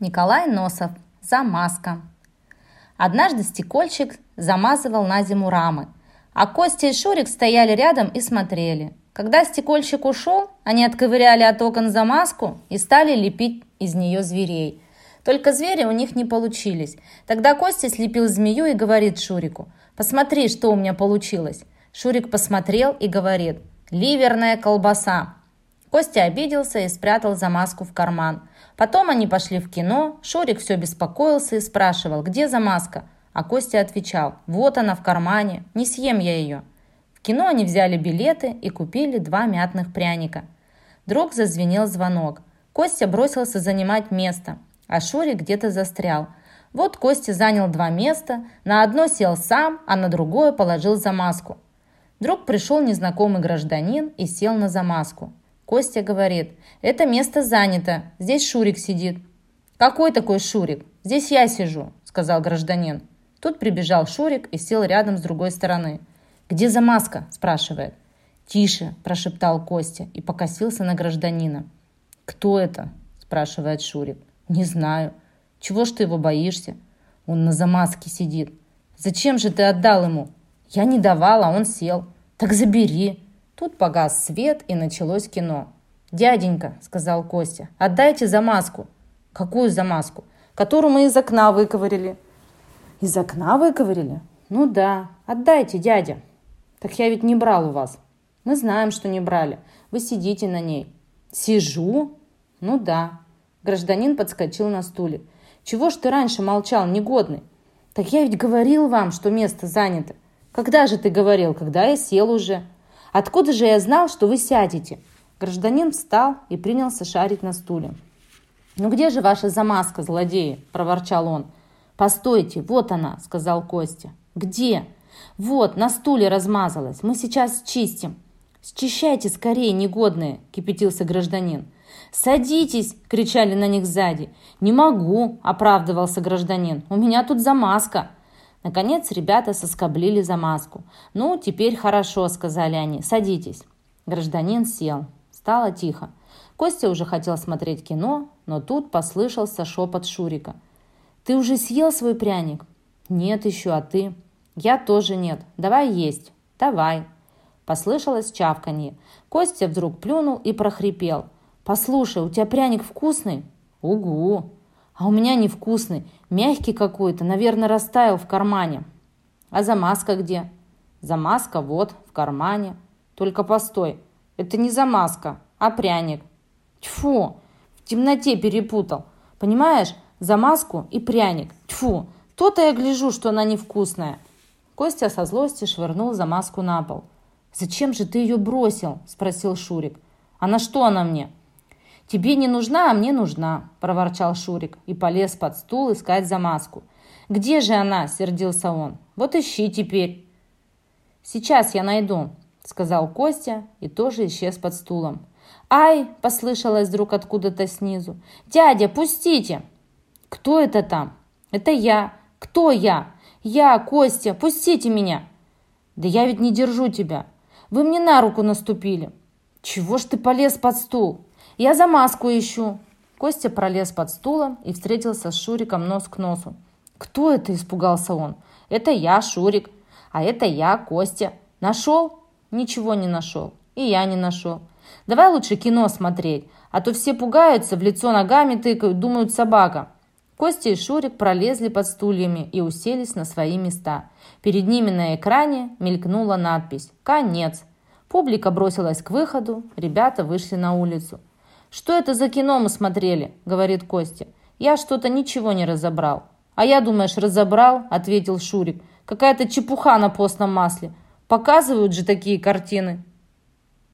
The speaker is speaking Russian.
Николай Носов. Замазка. Однажды стекольщик замазывал на зиму рамы, а Костя и Шурик стояли рядом и смотрели. Когда стекольщик ушел, они отковыряли от окон замазку и стали лепить из нее зверей. Только звери у них не получились. Тогда Костя слепил змею и говорит Шурику, «Посмотри, что у меня получилось». Шурик посмотрел и говорит, «Ливерная колбаса». Костя обиделся и спрятал замазку в карман. Потом они пошли в кино, Шурик все беспокоился и спрашивал, где замазка, а Костя отвечал, вот она в кармане, не съем я ее. В кино они взяли билеты и купили два мятных пряника. Вдруг зазвенел звонок. Костя бросился занимать место, а Шурик где-то застрял. Вот Костя занял два места, на одно сел сам, а на другое положил замазку. Вдруг пришел незнакомый гражданин и сел на замазку. Костя говорит, это место занято, здесь Шурик сидит. Какой такой Шурик? Здесь я сижу, сказал гражданин. Тут прибежал Шурик и сел рядом с другой стороны. «Где замазка?» – спрашивает. «Тише!» – прошептал Костя и покосился на гражданина. «Кто это?» – спрашивает Шурик. «Не знаю. Чего ж ты его боишься?» «Он на замазке сидит». «Зачем же ты отдал ему?» «Я не давал, а он сел». «Так забери». Тут погас свет и началось кино. «Дяденька», — сказал Костя, — «отдайте замазку». «Какую замазку?» «Которую мы из окна выковырили». «Из окна выковырили?» «Ну да. Отдайте, дядя». «Так я ведь не брал у вас». «Мы знаем, что не брали. Вы сидите на ней». «Сижу?» «Ну да». Гражданин подскочил на стуле. «Чего ж ты раньше молчал, негодный?» «Так я ведь говорил вам, что место занято». «Когда же ты говорил? Когда я сел уже?» Откуда же я знал, что вы сядете?» Гражданин встал и принялся шарить на стуле. «Ну где же ваша замазка, злодеи?» – проворчал он. «Постойте, вот она», – сказал Костя. «Где?» «Вот, на стуле размазалась. Мы сейчас чистим». «Счищайте скорее, негодные!» – кипятился гражданин. «Садитесь!» – кричали на них сзади. «Не могу!» – оправдывался гражданин. «У меня тут замазка!» Наконец ребята соскоблили замазку. «Ну, теперь хорошо», — сказали они. «Садитесь». Гражданин сел. Стало тихо. Костя уже хотел смотреть кино, но тут послышался шепот Шурика. «Ты уже съел свой пряник?» «Нет еще, а ты?» «Я тоже нет. Давай есть». «Давай». Послышалось чавканье. Костя вдруг плюнул и прохрипел. «Послушай, у тебя пряник вкусный?» «Угу!» А у меня невкусный, мягкий какой-то, наверное, растаял в кармане. А замазка где? Замазка вот, в кармане. Только постой, это не замазка, а пряник. Тьфу, в темноте перепутал. Понимаешь, замазку и пряник. Тьфу, то-то я гляжу, что она невкусная. Костя со злости швырнул замазку на пол. «Зачем же ты ее бросил?» – спросил Шурик. «А на что она мне?» «Тебе не нужна, а мне нужна», – проворчал Шурик и полез под стул искать замазку. «Где же она?» – сердился он. «Вот ищи теперь». «Сейчас я найду», – сказал Костя и тоже исчез под стулом. «Ай!» – послышалось вдруг откуда-то снизу. «Дядя, пустите!» «Кто это там?» «Это я». «Кто я?» «Я, Костя, пустите меня!» «Да я ведь не держу тебя. Вы мне на руку наступили». «Чего ж ты полез под стул?» «Я за маску ищу». Костя пролез под стулом и встретился с Шуриком нос к носу. «Кто это?» – испугался он. «Это я, Шурик. А это я, Костя. Нашел?» «Ничего не нашел. И я не нашел. Давай лучше кино смотреть, а то все пугаются, в лицо ногами тыкают, думают собака». Костя и Шурик пролезли под стульями и уселись на свои места. Перед ними на экране мелькнула надпись «Конец». Публика бросилась к выходу, ребята вышли на улицу. «Что это за кино мы смотрели?» – говорит Костя. «Я что-то ничего не разобрал». «А я, думаешь, разобрал?» – ответил Шурик. «Какая-то чепуха на постном масле. Показывают же такие картины».